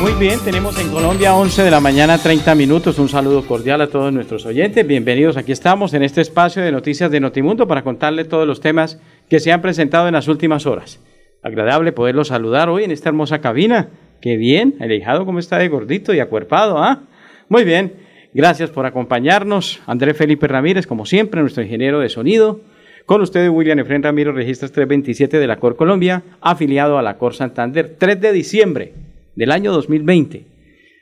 Muy bien, tenemos en Colombia 11 de la mañana 30 minutos. Un saludo cordial a todos nuestros oyentes. Bienvenidos. Aquí estamos en este espacio de noticias de Notimundo para contarles todos los temas que se han presentado en las últimas horas. Agradable poderlos saludar hoy en esta hermosa cabina. Qué bien, el hijado como está de gordito y acuerpado, ¿ah? Muy bien, gracias por acompañarnos. Andrés Felipe Ramírez, como siempre, nuestro ingeniero de sonido. Con ustedes, William Efren Ramírez, registros 327 de la Cor Colombia, afiliado a la Cor Santander, 3 de diciembre del año 2020.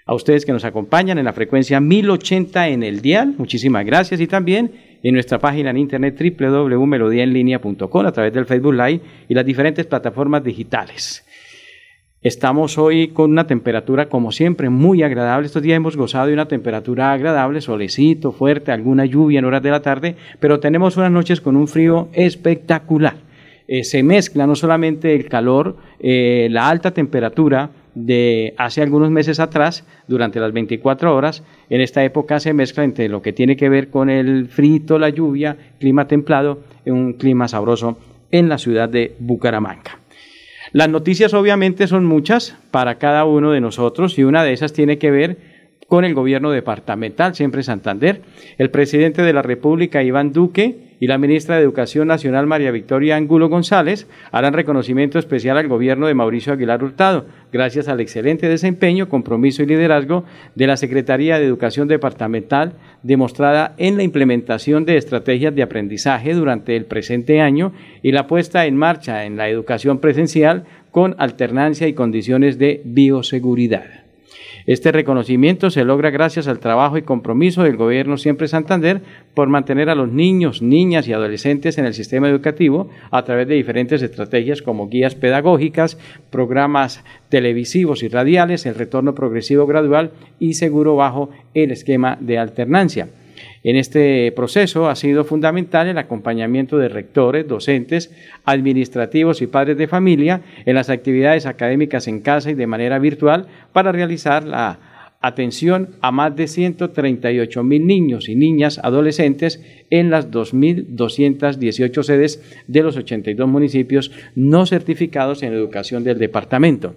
A ustedes que nos acompañan en la frecuencia 1080 en el dial, muchísimas gracias y también en nuestra página en internet www.melodiaenlinea.com a través del Facebook Live y las diferentes plataformas digitales. Estamos hoy con una temperatura, como siempre, muy agradable. Estos días hemos gozado de una temperatura agradable, solecito, fuerte, alguna lluvia en horas de la tarde, pero tenemos unas noches con un frío espectacular. Eh, se mezcla no solamente el calor, eh, la alta temperatura, de hace algunos meses atrás, durante las 24 horas. En esta época se mezcla entre lo que tiene que ver con el frito, la lluvia, clima templado, un clima sabroso en la ciudad de Bucaramanga. Las noticias obviamente son muchas para cada uno de nosotros y una de esas tiene que ver con el gobierno departamental, siempre Santander. El presidente de la República, Iván Duque, y la ministra de Educación Nacional María Victoria Angulo González harán reconocimiento especial al gobierno de Mauricio Aguilar Hurtado, gracias al excelente desempeño, compromiso y liderazgo de la Secretaría de Educación Departamental, demostrada en la implementación de estrategias de aprendizaje durante el presente año y la puesta en marcha en la educación presencial con alternancia y condiciones de bioseguridad. Este reconocimiento se logra gracias al trabajo y compromiso del Gobierno Siempre Santander por mantener a los niños, niñas y adolescentes en el sistema educativo a través de diferentes estrategias como guías pedagógicas, programas televisivos y radiales, el retorno progresivo gradual y seguro bajo el esquema de alternancia. En este proceso ha sido fundamental el acompañamiento de rectores, docentes, administrativos y padres de familia en las actividades académicas en casa y de manera virtual para realizar la atención a más de 138 mil niños y niñas adolescentes en las 2.218 sedes de los 82 municipios no certificados en educación del departamento.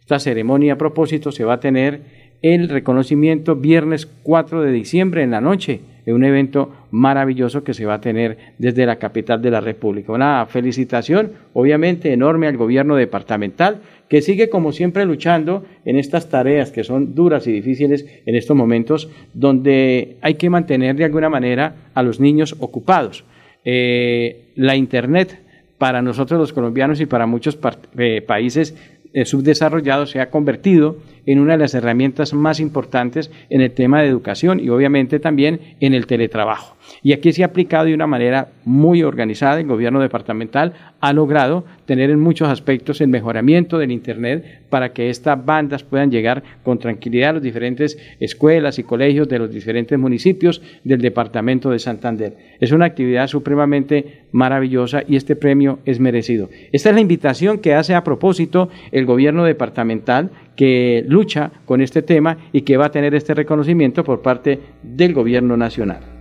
Esta ceremonia a propósito se va a tener el reconocimiento viernes 4 de diciembre en la noche un evento maravilloso que se va a tener desde la capital de la República. Una felicitación, obviamente, enorme al gobierno departamental, que sigue, como siempre, luchando en estas tareas que son duras y difíciles en estos momentos, donde hay que mantener de alguna manera a los niños ocupados. Eh, la Internet para nosotros los colombianos y para muchos eh, países eh, subdesarrollados se ha convertido una de las herramientas más importantes en el tema de educación y obviamente también en el teletrabajo. Y aquí se ha aplicado de una manera muy organizada. El gobierno departamental ha logrado tener en muchos aspectos el mejoramiento del Internet para que estas bandas puedan llegar con tranquilidad a las diferentes escuelas y colegios de los diferentes municipios del departamento de Santander. Es una actividad supremamente maravillosa y este premio es merecido. Esta es la invitación que hace a propósito el gobierno departamental que lucha con este tema y que va a tener este reconocimiento por parte del gobierno nacional.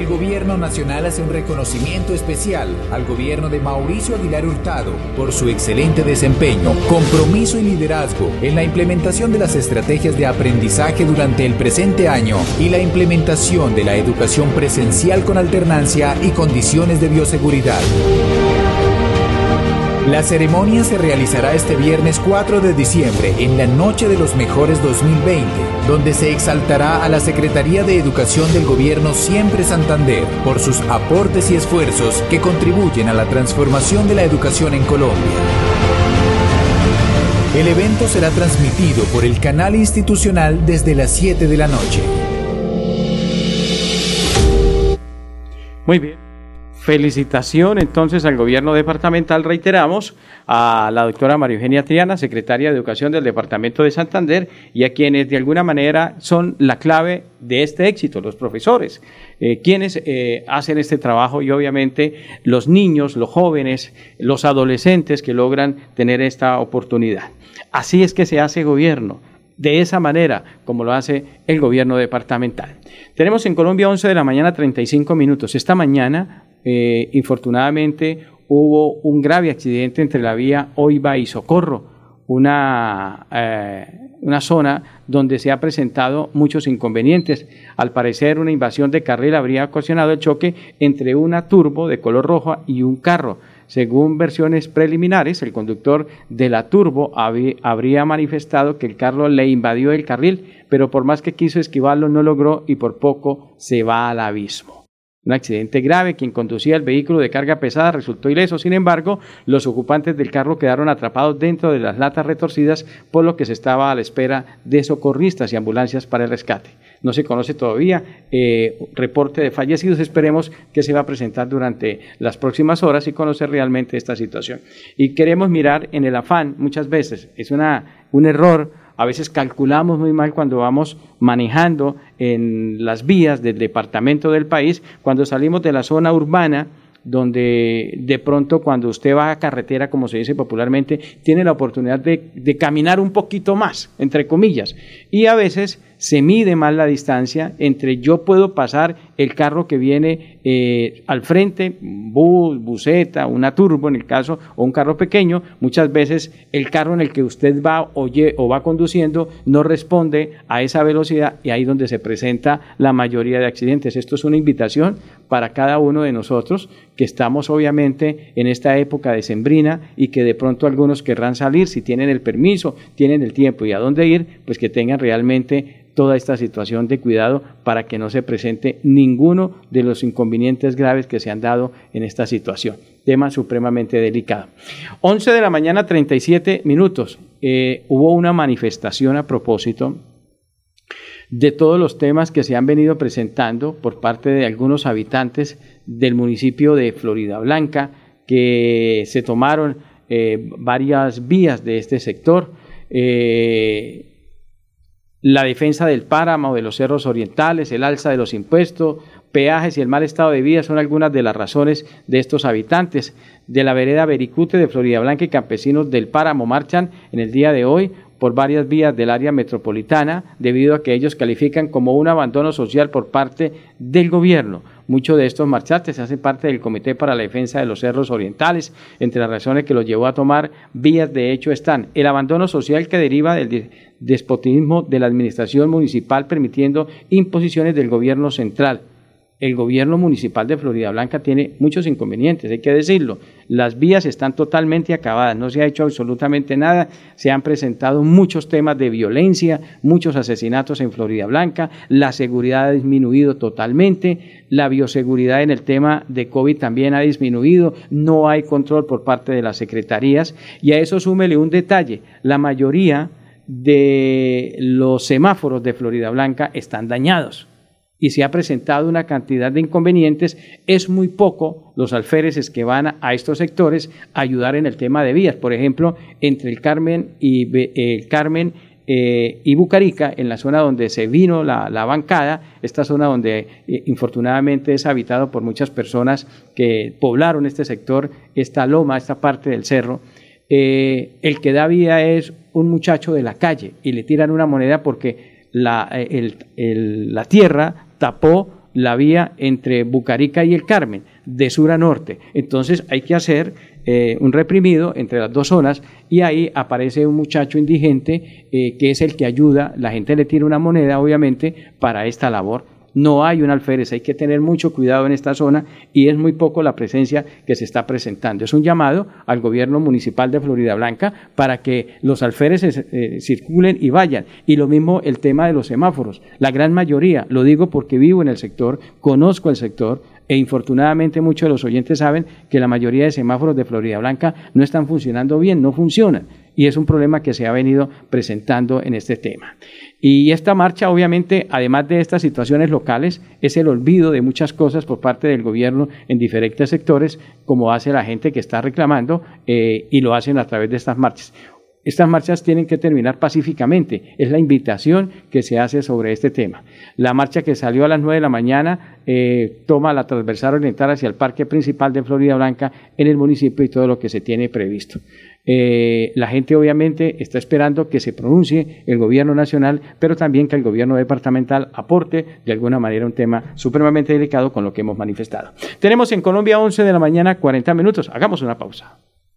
El Gobierno Nacional hace un reconocimiento especial al gobierno de Mauricio Aguilar Hurtado por su excelente desempeño, compromiso y liderazgo en la implementación de las estrategias de aprendizaje durante el presente año y la implementación de la educación presencial con alternancia y condiciones de bioseguridad. La ceremonia se realizará este viernes 4 de diciembre en la Noche de los Mejores 2020, donde se exaltará a la Secretaría de Educación del Gobierno Siempre Santander por sus aportes y esfuerzos que contribuyen a la transformación de la educación en Colombia. El evento será transmitido por el canal institucional desde las 7 de la noche. Muy bien. Felicitación entonces al gobierno departamental, reiteramos, a la doctora María Eugenia Triana, secretaria de Educación del Departamento de Santander, y a quienes de alguna manera son la clave de este éxito, los profesores, eh, quienes eh, hacen este trabajo y obviamente los niños, los jóvenes, los adolescentes que logran tener esta oportunidad. Así es que se hace gobierno de esa manera como lo hace el gobierno departamental. Tenemos en Colombia 11 de la mañana 35 minutos. Esta mañana eh, infortunadamente hubo un grave accidente entre la vía Oiva y Socorro, una, eh, una zona donde se ha presentado muchos inconvenientes. Al parecer, una invasión de carril habría ocasionado el choque entre una turbo de color rojo y un carro. Según versiones preliminares, el conductor de la turbo habría manifestado que el carro le invadió el carril, pero por más que quiso esquivarlo no logró y por poco se va al abismo. Un accidente grave, quien conducía el vehículo de carga pesada resultó ileso, sin embargo, los ocupantes del carro quedaron atrapados dentro de las latas retorcidas, por lo que se estaba a la espera de socorristas y ambulancias para el rescate. No se conoce todavía eh, reporte de fallecidos, esperemos que se va a presentar durante las próximas horas y conocer realmente esta situación. Y queremos mirar en el afán, muchas veces, es una, un error a veces calculamos muy mal cuando vamos manejando en las vías del departamento del país, cuando salimos de la zona urbana, donde de pronto cuando usted va a carretera, como se dice popularmente, tiene la oportunidad de, de, caminar un poquito más, entre comillas. Y a veces se mide mal la distancia entre yo puedo pasar el carro que viene eh, al frente, bus, buseta, una turbo en el caso, o un carro pequeño, muchas veces el carro en el que usted va oye, o va conduciendo no responde a esa velocidad y ahí es donde se presenta la mayoría de accidentes. Esto es una invitación para cada uno de nosotros que estamos obviamente en esta época de sembrina y que de pronto algunos querrán salir, si tienen el permiso, tienen el tiempo y a dónde ir, pues que tengan realmente toda esta situación de cuidado para que no se presente ninguno de los inconvenientes graves que se han dado en esta situación. Tema supremamente delicado. 11 de la mañana, 37 minutos. Eh, hubo una manifestación a propósito de todos los temas que se han venido presentando por parte de algunos habitantes del municipio de Florida Blanca, que se tomaron eh, varias vías de este sector. Eh, la defensa del páramo, de los cerros orientales, el alza de los impuestos, peajes y el mal estado de vida son algunas de las razones de estos habitantes. De la vereda Bericute de Florida Blanca y campesinos del páramo marchan en el día de hoy por varias vías del área metropolitana debido a que ellos califican como un abandono social por parte del gobierno. Muchos de estos marchantes hacen parte del Comité para la Defensa de los Cerros Orientales. Entre las razones que los llevó a tomar vías de hecho están el abandono social que deriva del despotismo de la administración municipal permitiendo imposiciones del gobierno central, el gobierno municipal de Florida Blanca tiene muchos inconvenientes, hay que decirlo. Las vías están totalmente acabadas, no se ha hecho absolutamente nada, se han presentado muchos temas de violencia, muchos asesinatos en Florida Blanca, la seguridad ha disminuido totalmente, la bioseguridad en el tema de COVID también ha disminuido, no hay control por parte de las secretarías. Y a eso súmele un detalle, la mayoría de los semáforos de Florida Blanca están dañados y se ha presentado una cantidad de inconvenientes, es muy poco los alféreces que van a, estos sectores a ayudar en el tema de vías. Por ejemplo, entre el Carmen y, el Carmen, eh, y Bucarica, en la zona donde se vino la, bancada, esta zona donde eh, infortunadamente es habitado por muchas personas que poblaron este sector, esta loma, esta parte del cerro, eh, el que da vía es un muchacho de la calle y le tiran una moneda porque la, la tierra tapó la vía entre Bucarica y el Carmen, de sur a norte. Entonces hay que hacer eh, un reprimido entre las dos zonas y ahí aparece un muchacho indigente eh, que es el que ayuda, la gente le tira una moneda obviamente para esta labor no hay un alférez, hay que tener mucho cuidado en esta zona y es muy poco la presencia que se está presentando. Es un llamado al gobierno municipal de Florida Blanca para que los alféreces eh, circulen y vayan. Y lo mismo el tema de los semáforos. La gran mayoría, lo digo porque vivo en el sector, conozco el sector, e infortunadamente muchos de los oyentes saben que la mayoría de semáforos de Florida Blanca no están funcionando bien, no funcionan. y es un problema que se ha venido presentando en este tema. Y esta marcha, obviamente, además de estas situaciones locales, es el olvido de muchas cosas por parte del gobierno en diferentes sectores, como hace la gente que está reclamando eh, y lo hacen a través de estas marchas. Estas marchas tienen que terminar pacíficamente. Es la invitación que se hace sobre este tema. La marcha que salió a las 9 de la mañana eh, toma la transversal oriental hacia el parque principal de Florida Blanca en el municipio y todo lo que se tiene previsto. Eh, la gente obviamente está esperando que se pronuncie el gobierno nacional, pero también que el gobierno departamental aporte de alguna manera un tema supremamente delicado con lo que hemos manifestado. Tenemos en Colombia 11 de la mañana 40 minutos. Hagamos una pausa.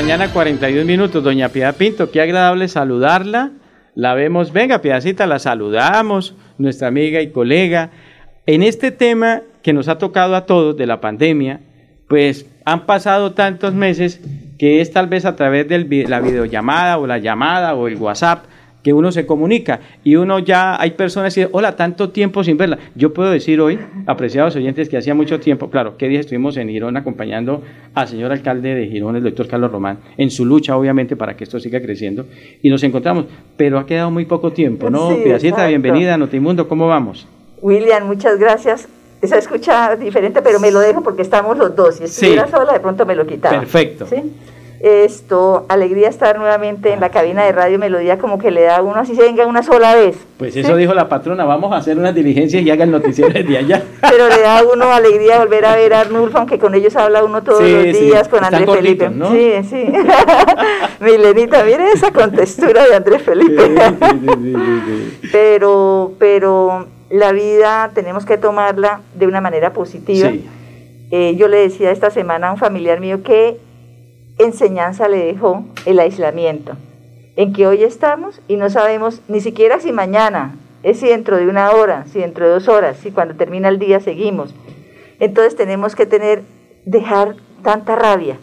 Mañana, 41 minutos. Doña Piedad Pinto, qué agradable saludarla. La vemos, venga, Piedacita, la saludamos, nuestra amiga y colega. En este tema que nos ha tocado a todos de la pandemia, pues han pasado tantos meses que es tal vez a través de la videollamada o la llamada o el WhatsApp que uno se comunica y uno ya hay personas que dicen, hola, tanto tiempo sin verla. Yo puedo decir hoy, apreciados oyentes, que hacía mucho tiempo, claro, que día estuvimos en Girón acompañando al señor alcalde de Girón, el doctor Carlos Román, en su lucha, obviamente, para que esto siga creciendo, y nos encontramos, pero ha quedado muy poco tiempo, ¿no? Sí, bienvenida a Notimundo, ¿cómo vamos? William, muchas gracias. Esa escucha diferente, pero me lo dejo porque estamos los dos. Si estuviera sola, de pronto me lo quitaba. Perfecto. ¿Sí? Esto, alegría estar nuevamente en la cabina de Radio Melodía, como que le da a uno así se venga una sola vez. Pues eso dijo la patrona, vamos a hacer unas diligencias y hagan noticias de allá. Pero le da a uno alegría volver a ver a Arnulfo, aunque con ellos habla uno todos los días, con Andrés Felipe. Sí, sí. Milenita, mire esa contextura de Andrés Felipe. pero, pero la vida tenemos que tomarla de una manera positiva. Eh, yo le decía esta semana a un familiar mío que enseñanza le dejó el aislamiento, en que hoy estamos y no sabemos ni siquiera si mañana, es si dentro de una hora, si dentro de dos horas, si cuando termina el día seguimos. Entonces tenemos que tener, dejar tanta rabia,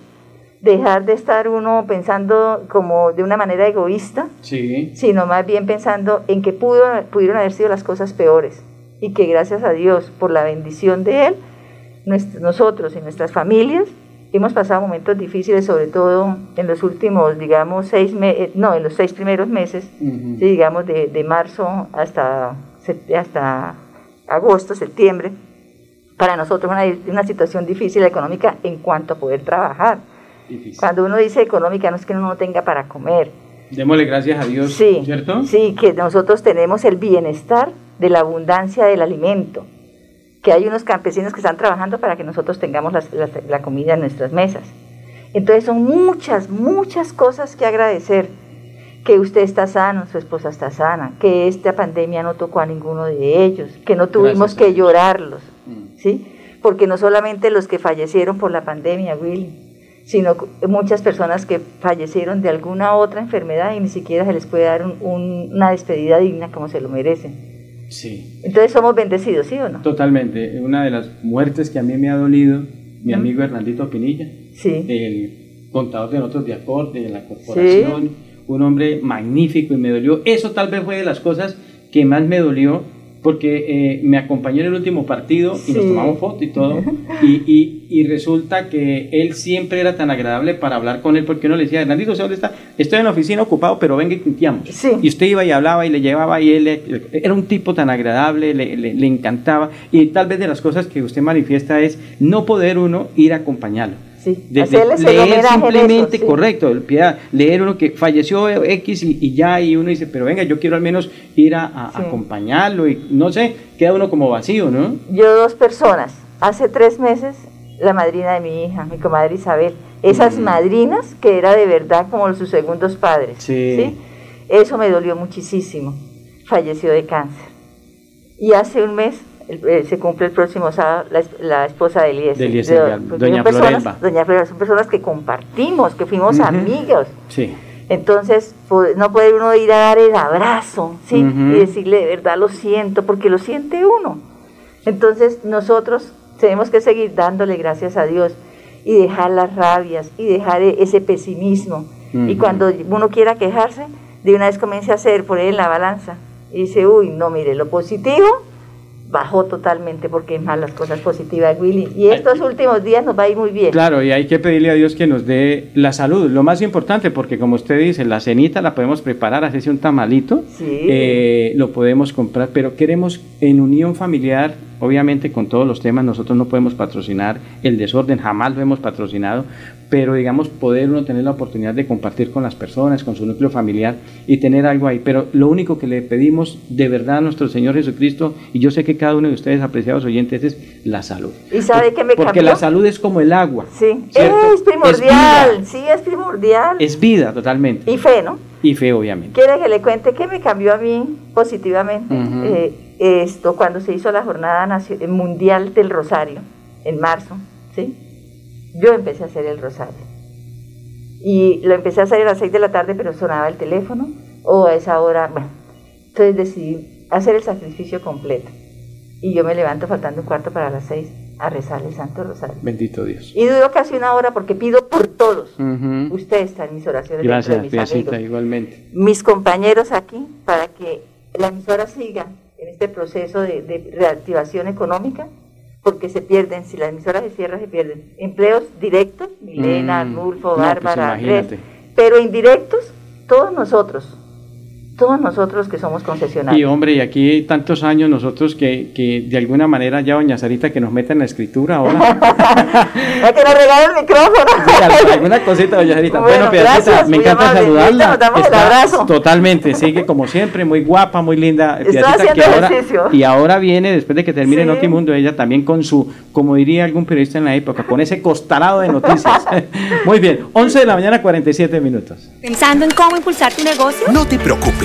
dejar de estar uno pensando como de una manera egoísta, sino más bien pensando en que pudo, pudieron haber sido las cosas peores y que gracias a Dios por la bendición de Él, nosotros y nuestras familias hemos pasado momentos difíciles, sobre todo en los últimos, digamos, seis meses, eh, no, en los seis primeros meses, digamos, de, de, marzo hasta, hasta agosto, septiembre. Para nosotros una, una situación difícil económica en cuanto a poder trabajar. Cuando uno dice económica, no es que uno no tenga para comer. Démosle gracias a Dios, sí, ¿cierto? Sí, que nosotros tenemos el bienestar de la abundancia del alimento que hay unos campesinos que están trabajando para que nosotros tengamos la, comida en nuestras mesas. Entonces son muchas, muchas cosas que agradecer. Que usted está sano, su esposa está sana, que esta pandemia no tocó a ninguno de ellos, que no tuvimos que llorarlos, mm. ¿sí? Porque no solamente los que fallecieron por la pandemia, Willy, sino muchas personas que fallecieron de alguna otra enfermedad y ni siquiera se les puede dar una despedida digna como se lo merecen. Sí. Entonces somos bendecidos, ¿sí o no? Totalmente. Una de las muertes que a mí me ha dolido, mi amigo Hernandito Pinilla, sí. el contador de notas de acorde de la corporación, un hombre magnífico y me dolió. Eso tal vez fue de las cosas que más me dolió porque eh, me acompañó en el último partido y nos tomamos foto y todo, y, y, resulta que él siempre era tan agradable para hablar con él, porque uno le decía, Hernandito, ¿dónde está? Estoy en la oficina ocupado, pero venga y tinteamos. Y usted iba y hablaba y le llevaba y él era un tipo tan agradable, le, le encantaba, y tal vez de las cosas que usted manifiesta es no poder uno ir a acompañarlo de, leer simplemente, correcto, el piedad, leer uno que falleció X y, ya, y uno dice, pero venga, yo quiero al menos ir a, acompañarlo y no sé, queda uno como vacío, ¿no? Yo dos personas, hace tres meses, la madrina de mi hija, mi comadre Isabel, esas mm. madrinas que era de verdad como sus segundos padres, sí. Eso me dolió muchísimo, falleció de cáncer. Y hace un mes eh, se cumple el próximo sábado la, esposa de Eliezer. De pues, doña Florelba. Doña Florelba, son personas que compartimos, que fuimos amigos. Sí. Entonces, no puede uno ir a dar el abrazo, ¿sí? Y decirle de verdad lo siento, porque lo siente uno. Entonces, nosotros tenemos que seguir dándole gracias a Dios y dejar las rabias y dejar e-, ese pesimismo. Y cuando uno quiera quejarse, de una vez comience a hacer, poner en la balanza. Y dice, uy, no, mire, lo positivo bajó totalmente porque es más las cosas positivas, Willy. Y estos últimos días nos va a ir muy bien. Claro, y hay que pedirle a Dios que nos dé la salud, lo más importante, porque como usted dice, la cenita la podemos preparar, hacerse un tamalito, eh, lo podemos comprar, pero queremos en unión familiar, obviamente con todos los temas, nosotros no podemos patrocinar el desorden, jamás lo hemos patrocinado, pero digamos poder uno tener la oportunidad de compartir con las personas, con su núcleo familiar y tener algo ahí. Pero lo único que le pedimos de verdad a nuestro Señor Jesucristo, y yo sé que cada uno de ustedes, apreciados oyentes, es la salud. ¿Y sabe que me Porque la salud es como el agua. Sí, es primordial, sí, es primordial. Es vida totalmente. Y fe, ¿no? Y fe, obviamente. ¿Quiere que le cuente qué me cambió a mí positivamente? Eh, esto, cuando se hizo la Jornada Mundial del Rosario, en marzo, ¿sí? yo empecé a hacer el rosario. Y lo empecé a hacer a las 6 de la tarde, pero sonaba el teléfono, o a esa hora, bueno, entonces decidí hacer el sacrificio completo. Y yo me levanto faltando un cuarto para las 6 a rezar el Santo Rosario. Bendito Dios. Y duro casi una hora porque pido por todos. Usted está en mis oraciones. Gracias, mis igualmente. Mis compañeros aquí, para que la emisora siga en este proceso de, de reactivación económica porque se pierden, si la emisora se cierra, se pierden. Empleos directos, Milena, mm, Arnulfo, pues Bárbara, Andrés, pero indirectos, todos nosotros, todos nosotros que somos concesionarios. Y hombre, y aquí tantos años nosotros que, que de alguna manera ya doña Sarita que nos meta en la escritura ahora. Hay que nos regale el micrófono. alguna cosita, doña Sarita. Bueno, bueno me encanta saludarla. Nos abrazo. Totalmente, sigue como siempre, muy guapa, muy linda. que ahora, y ahora viene, después de que termine sí. Notimundo, ella también con su, como diría algún periodista en la época, con ese costarado de noticias. muy bien, 11 de la mañana, 47 minutos. ¿Pensando en cómo impulsar tu negocio? No te preocupes.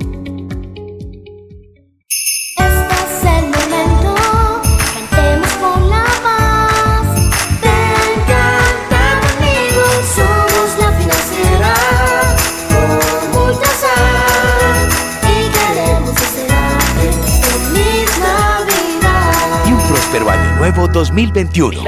2021.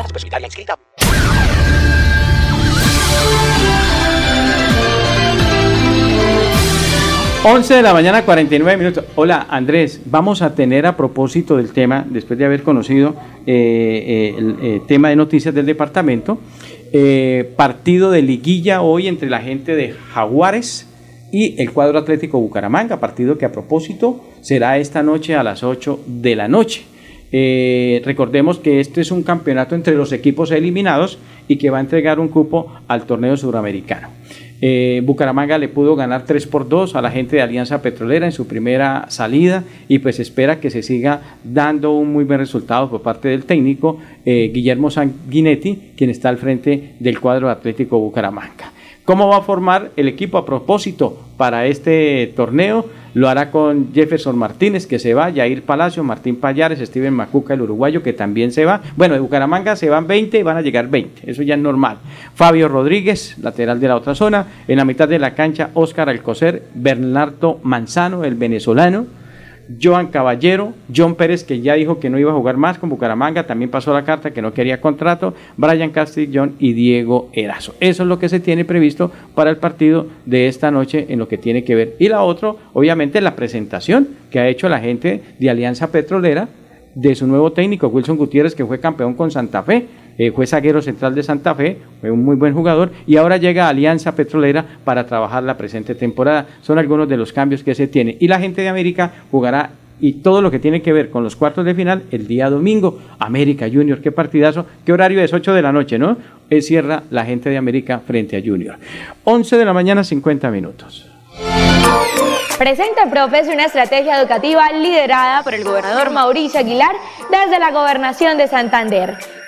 11 de la mañana, 49 minutos. Hola Andrés, vamos a tener a propósito del tema, después de haber conocido eh, eh, el eh, tema de noticias del departamento, partido de liguilla hoy entre la gente de Jaguares y el cuadro Atlético Bucaramanga, partido que a propósito será esta noche a las 8 de la noche. Eh, recordemos que este es un campeonato entre los equipos eliminados y que va a entregar un cupo al torneo suramericano. Eh, Bucaramanga le pudo ganar 3 por 2 a la gente de Alianza Petrolera en su primera salida y pues espera que se siga dando un muy buen resultado por parte del técnico eh, Guillermo Sanguinetti, quien está al frente del cuadro Atlético Bucaramanga. ¿Cómo va a formar el equipo a propósito para este torneo? Lo hará con Jefferson Martínez, que se va, Jair Palacio, Martín Payares, Steven Macuca, el uruguayo, que también se va. Bueno, de Bucaramanga se van 20 y van a llegar 20. Eso ya es normal. Fabio Rodríguez, lateral de la otra zona. En la mitad de la cancha, Óscar Alcocer, Bernardo Manzano, el venezolano. Joan Caballero, John Pérez, que ya dijo que no iba a jugar más con Bucaramanga, también pasó la carta que no quería contrato, Brian Castillón y Diego Erazo. Eso es lo que se tiene previsto para el partido de esta noche en lo que tiene que ver. Y la otra, obviamente, la presentación que ha hecho la gente de Alianza Petrolera de su nuevo técnico, Wilson Gutiérrez, que fue campeón con Santa Fe, eh, fue zaguero central de Santa Fe, fue un muy buen jugador, y ahora llega a Alianza Petrolera para trabajar la presente temporada. Son algunos de los cambios que se tiene. Y la gente de América jugará y todo lo que tiene que ver con los cuartos de final el día domingo. América Junior, qué partidazo, qué horario es 8 de la noche, ¿no? Es cierra la gente de América frente a Junior. 11 de la mañana, 50 minutos. Presenta Profes una estrategia educativa liderada por el gobernador Mauricio Aguilar desde la gobernación de Santander.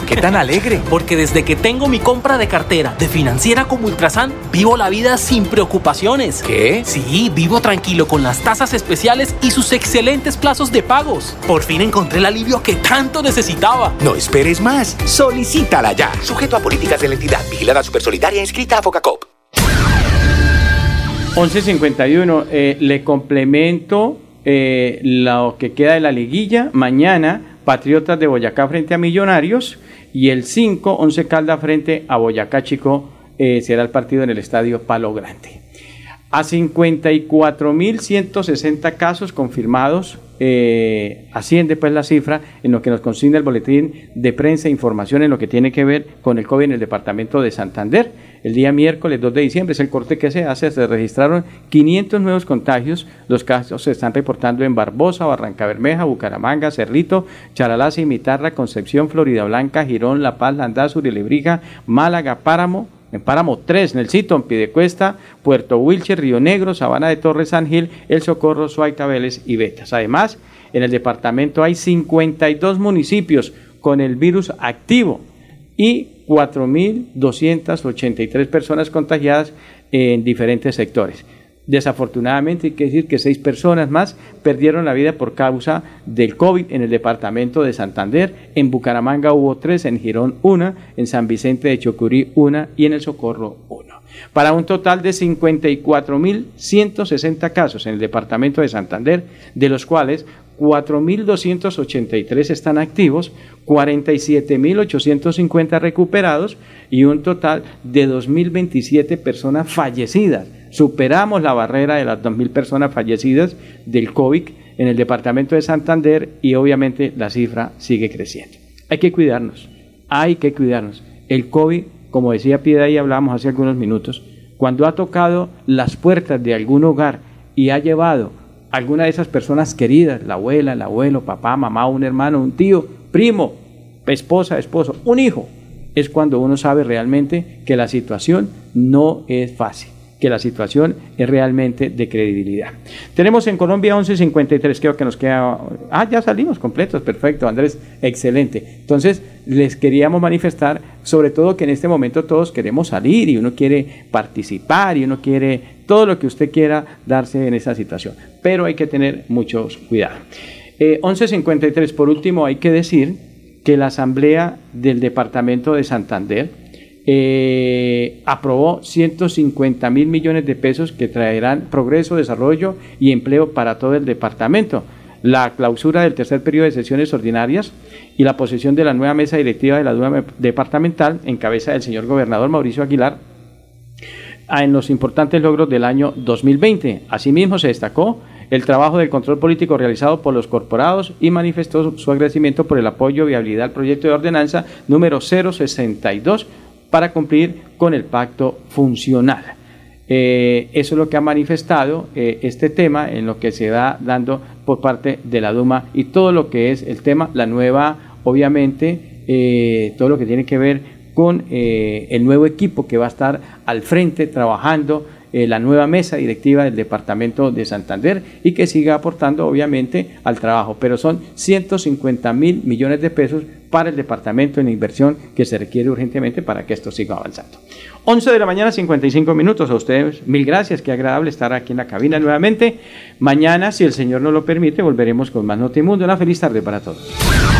¿Por qué tan alegre? Porque desde que tengo mi compra de cartera de financiera como Ultrasan, vivo la vida sin preocupaciones. ¿Qué? Sí, vivo tranquilo con las tasas especiales y sus excelentes plazos de pagos. Por fin encontré el alivio que tanto necesitaba. No esperes más. Solicítala ya. Sujeto a políticas de la entidad. Vigilada Supersolidaria inscrita a Focacop. 11.51. Eh, le complemento eh, lo que queda de la liguilla. Mañana Patriotas de Boyacá frente a Millonarios y el 5, 11 Caldas frente a Boyacá Chico eh, será el partido en el estadio Palo Grande. A 54.160 casos confirmados eh, asciende pues la cifra en lo que nos consigna el boletín de prensa e información en lo que tiene que ver con el COVID en el departamento de Santander. El día miércoles 2 de diciembre es el corte que se hace, se registraron 500 nuevos contagios, los casos se están reportando en Barbosa, Barranca Bermeja, Bucaramanga, Cerrito, Charalá, Cimitarra, Concepción, Florida Blanca, Girón, La Paz, Landazur, Lebrija, Málaga, Páramo, en Páramo 3, en el sitio, en Pidecuesta, Puerto Wilche, Río Negro, Sabana de Torres San Gil, El Socorro, Suaita, Vélez y Betas. Además, en el departamento hay 52 municipios con el virus activo y 4.283 personas contagiadas en diferentes sectores. Desafortunadamente hay que decir que seis personas más perdieron la vida por causa del COVID en el departamento de Santander. En Bucaramanga hubo tres, en Girón una, en San Vicente de Chocurí una y en El Socorro uno. Para un total de 54.160 casos en el departamento de Santander, de los cuales 4.283 están activos, 47.850 recuperados y un total de 2.027 personas fallecidas. Superamos la barrera de las 2.000 personas fallecidas del COVID en el departamento de Santander y obviamente la cifra sigue creciendo. Hay que cuidarnos, hay que cuidarnos. El COVID, como decía Piedad y hablábamos hace algunos minutos, cuando ha tocado las puertas de algún hogar y ha llevado alguna de esas personas queridas, la abuela, el abuelo, papá, mamá, un hermano, un tío, primo, esposa, esposo, un hijo, es cuando uno sabe realmente que la situación no es fácil que la situación es realmente de credibilidad. Tenemos en Colombia 11.53, creo que nos queda... Ah, ya salimos completos, perfecto, Andrés, excelente. Entonces, les queríamos manifestar, sobre todo que en este momento todos queremos salir y uno quiere participar y uno quiere todo lo que usted quiera darse en esa situación, pero hay que tener mucho cuidado. 11.53, eh, por último, hay que decir que la Asamblea del Departamento de Santander, eh, aprobó 150 mil millones de pesos que traerán progreso, desarrollo y empleo para todo el departamento. La clausura del tercer periodo de sesiones ordinarias y la posesión de la nueva mesa directiva de la Duma departamental en cabeza del señor gobernador Mauricio Aguilar en los importantes logros del año 2020. Asimismo, se destacó el trabajo del control político realizado por los corporados y manifestó su agradecimiento por el apoyo y viabilidad al proyecto de ordenanza número 062 para cumplir con el pacto funcional. Eh, eso es lo que ha manifestado eh, este tema en lo que se va dando por parte de la Duma y todo lo que es el tema, la nueva, obviamente, eh, todo lo que tiene que ver con eh, el nuevo equipo que va a estar al frente trabajando eh, la nueva mesa directiva del Departamento de Santander y que siga aportando obviamente al trabajo. Pero son 150 mil millones de pesos para el departamento en inversión que se requiere urgentemente para que esto siga avanzando. 11 de la mañana, 55 minutos. A ustedes, mil gracias. Qué agradable estar aquí en la cabina nuevamente. Mañana, si el Señor nos lo permite, volveremos con más Notimundo. Una feliz tarde para todos.